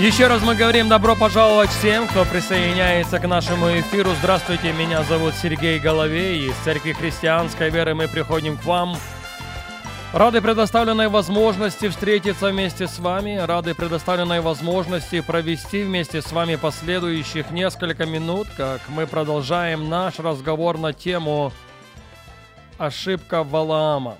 Еще раз мы говорим добро пожаловать всем, кто присоединяется к нашему эфиру. Здравствуйте, меня зовут Сергей Головей. Из Церкви Христианской Веры мы приходим к вам. Рады предоставленной возможности встретиться вместе с вами, рады предоставленной возможности провести вместе с вами последующих несколько минут, как мы продолжаем наш разговор на тему «Ошибка Валаама».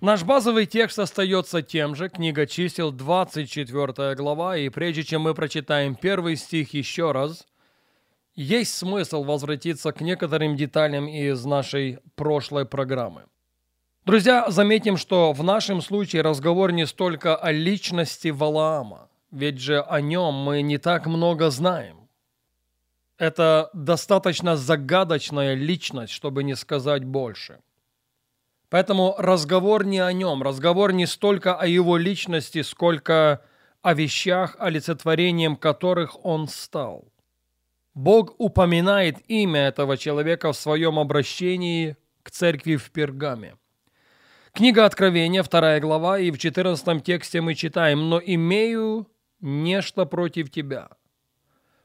Наш базовый текст остается тем же, книга чисел, 24 глава, и прежде чем мы прочитаем первый стих еще раз, есть смысл возвратиться к некоторым деталям из нашей прошлой программы. Друзья, заметим, что в нашем случае разговор не столько о личности Валаама, ведь же о нем мы не так много знаем. Это достаточно загадочная личность, чтобы не сказать больше – Поэтому разговор не о нем, разговор не столько о его личности, сколько о вещах, олицетворением которых он стал. Бог упоминает имя этого человека в своем обращении к церкви в Пергаме. Книга Откровения, вторая глава, и в 14 тексте мы читаем «Но имею нечто против тебя,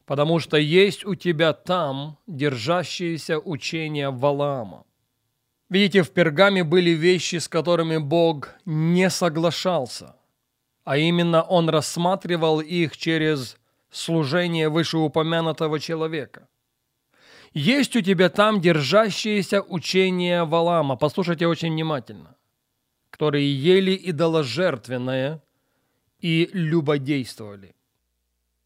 потому что есть у тебя там держащиеся учения Валаама, Видите, в Пергаме были вещи, с которыми Бог не соглашался, а именно Он рассматривал их через служение вышеупомянутого человека. Есть у тебя там держащиеся учения Валама, послушайте очень внимательно, которые ели идоложертвенное и любодействовали –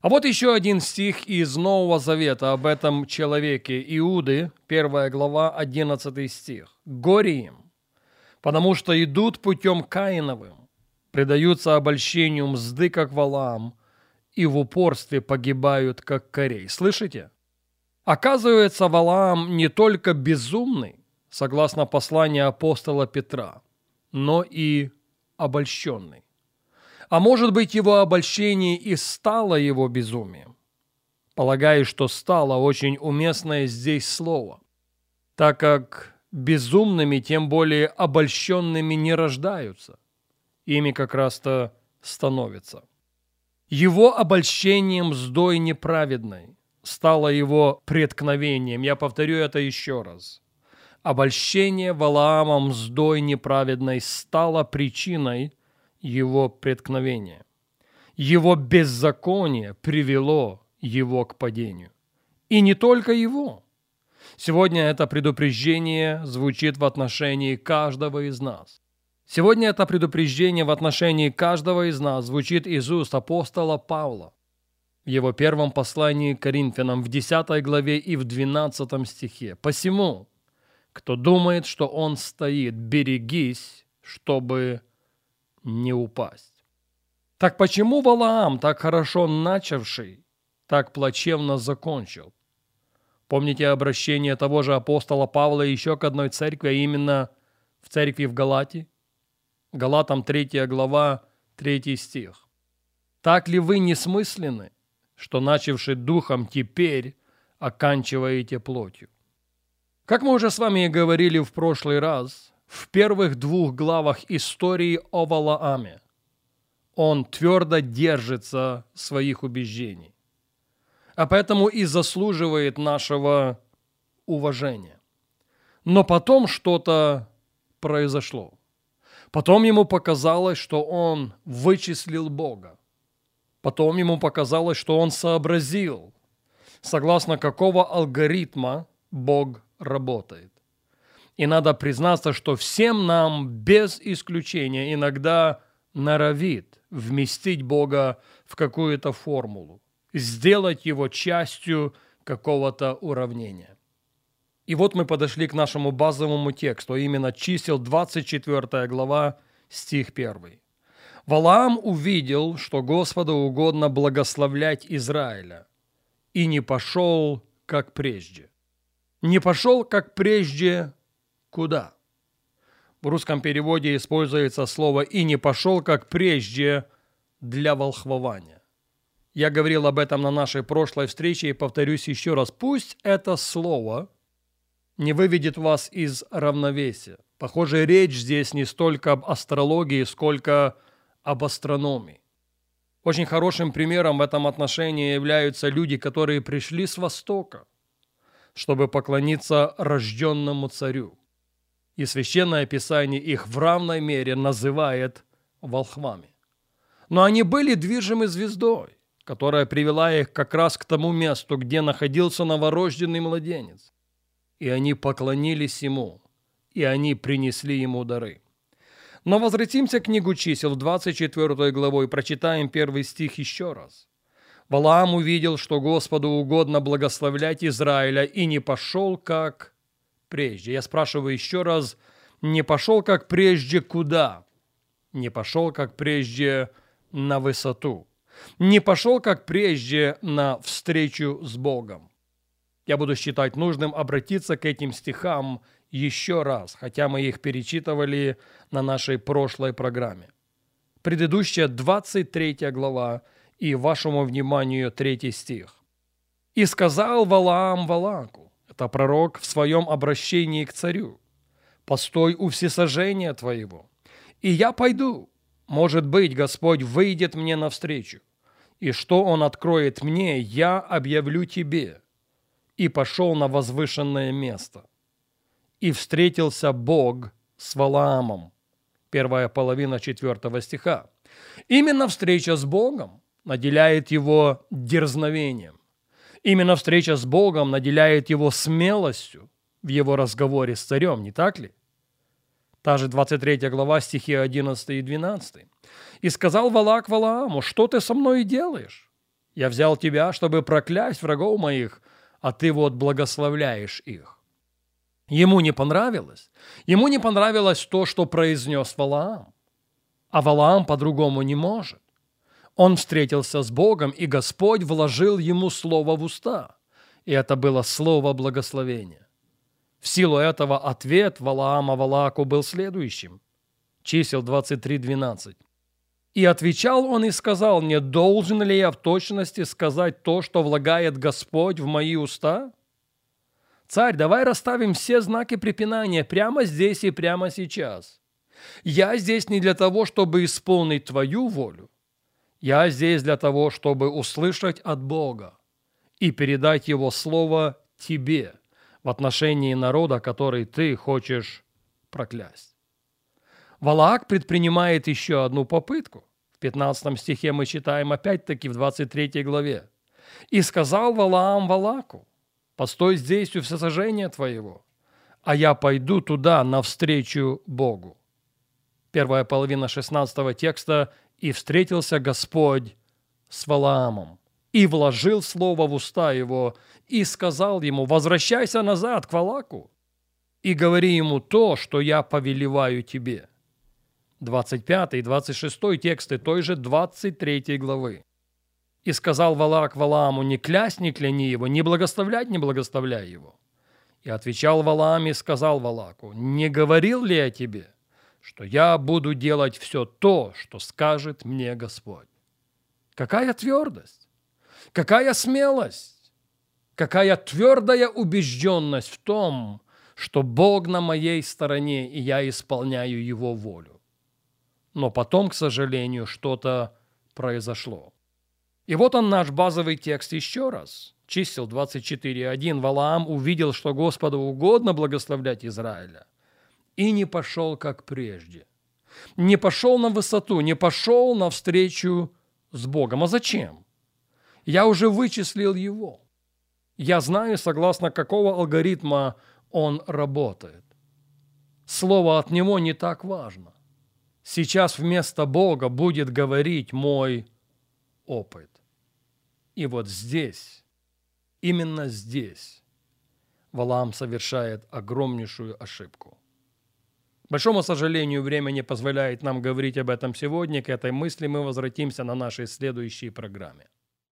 а вот еще один стих из Нового Завета об этом человеке Иуды, 1 глава, 11 стих. «Горе им, потому что идут путем Каиновым, предаются обольщению мзды, как валам, и в упорстве погибают, как корей». Слышите? Оказывается, Валаам не только безумный, согласно посланию апостола Петра, но и обольщенный. А может быть, его обольщение и стало его безумием? Полагаю, что стало очень уместное здесь слово, так как безумными, тем более обольщенными не рождаются. Ими как раз-то становятся. Его обольщением сдой неправедной стало его преткновением. Я повторю это еще раз. Обольщение Валаамом сдой неправедной стало причиной его преткновение. Его беззаконие привело его к падению. И не только его. Сегодня это предупреждение звучит в отношении каждого из нас. Сегодня это предупреждение в отношении каждого из нас звучит из уст апостола Павла в его первом послании к Коринфянам в 10 главе и в 12 стихе. «Посему, кто думает, что он стоит, берегись, чтобы не упасть. Так почему Валаам, так хорошо начавший, так плачевно закончил? Помните обращение того же апостола Павла еще к одной церкви, а именно в церкви в Галате? Галатам 3 глава, 3 стих. Так ли вы несмысленны, что начавший духом теперь оканчиваете плотью? Как мы уже с вами и говорили в прошлый раз, в первых двух главах истории о Валааме. Он твердо держится своих убеждений, а поэтому и заслуживает нашего уважения. Но потом что-то произошло. Потом ему показалось, что он вычислил Бога. Потом ему показалось, что он сообразил, согласно какого алгоритма Бог работает. И надо признаться, что всем нам без исключения иногда норовит вместить Бога в какую-то формулу, сделать его частью какого-то уравнения. И вот мы подошли к нашему базовому тексту, а именно чисел 24 глава, стих 1. Валаам увидел, что Господу угодно благословлять Израиля, и не пошел, как прежде. Не пошел, как прежде, куда. В русском переводе используется слово «и не пошел, как прежде» для волхвования. Я говорил об этом на нашей прошлой встрече и повторюсь еще раз. Пусть это слово не выведет вас из равновесия. Похоже, речь здесь не столько об астрологии, сколько об астрономии. Очень хорошим примером в этом отношении являются люди, которые пришли с Востока, чтобы поклониться рожденному царю. И Священное Писание их в равной мере называет волхвами. Но они были движимы звездой которая привела их как раз к тому месту, где находился новорожденный младенец. И они поклонились ему, и они принесли ему дары. Но возвратимся к книгу чисел, 24 главу, и прочитаем первый стих еще раз. Валаам увидел, что Господу угодно благословлять Израиля, и не пошел, как прежде. Я спрашиваю еще раз, не пошел, как прежде, куда? Не пошел, как прежде, на высоту не пошел, как прежде, на встречу с Богом. Я буду считать нужным обратиться к этим стихам еще раз, хотя мы их перечитывали на нашей прошлой программе. Предыдущая 23 глава и вашему вниманию третий стих. «И сказал Валаам Валаку, это пророк в своем обращении к царю, «Постой у всесожжения твоего, и я пойду, может быть, Господь выйдет мне навстречу и что он откроет мне, я объявлю тебе». И пошел на возвышенное место. И встретился Бог с Валаамом. Первая половина четвертого стиха. Именно встреча с Богом наделяет его дерзновением. Именно встреча с Богом наделяет его смелостью в его разговоре с царем, не так ли? Та же 23 глава, стихи 11 и 12. «И сказал Валак Валааму, что ты со мной делаешь? Я взял тебя, чтобы проклясть врагов моих, а ты вот благословляешь их». Ему не понравилось. Ему не понравилось то, что произнес Валаам. А Валаам по-другому не может. Он встретился с Богом, и Господь вложил ему слово в уста. И это было слово благословения. В силу этого ответ Валаама Валааку был следующим. Чисел 23.12. «И отвечал он и сказал, не должен ли я в точности сказать то, что влагает Господь в мои уста? Царь, давай расставим все знаки препинания прямо здесь и прямо сейчас. Я здесь не для того, чтобы исполнить твою волю. Я здесь для того, чтобы услышать от Бога и передать Его Слово тебе, в отношении народа, который ты хочешь проклясть. Валаак предпринимает еще одну попытку. В 15 стихе мы читаем опять-таки в 23 главе. «И сказал Валаам Валаку, постой здесь у всесожжения твоего, а я пойду туда навстречу Богу». Первая половина 16 текста «И встретился Господь с Валаамом, и вложил слово в уста его, и сказал ему, возвращайся назад к Валаку и говори ему то, что я повелеваю тебе. 25 и 26 тексты той же 23 главы. И сказал Валак Валааму, не клясть, не кляни его, не благословлять, не благословляй его. И отвечал Валаам и сказал Валаку, не говорил ли я тебе, что я буду делать все то, что скажет мне Господь? Какая твердость, какая смелость! какая твердая убежденность в том, что Бог на моей стороне, и я исполняю Его волю. Но потом, к сожалению, что-то произошло. И вот он наш базовый текст еще раз. Чисел 24.1. Валаам увидел, что Господу угодно благословлять Израиля, и не пошел, как прежде. Не пошел на высоту, не пошел навстречу с Богом. А зачем? Я уже вычислил его – я знаю, согласно какого алгоритма он работает. Слово от него не так важно. Сейчас вместо Бога будет говорить мой опыт. И вот здесь, именно здесь, Валаам совершает огромнейшую ошибку. Большому сожалению, время не позволяет нам говорить об этом сегодня. К этой мысли мы возвратимся на нашей следующей программе.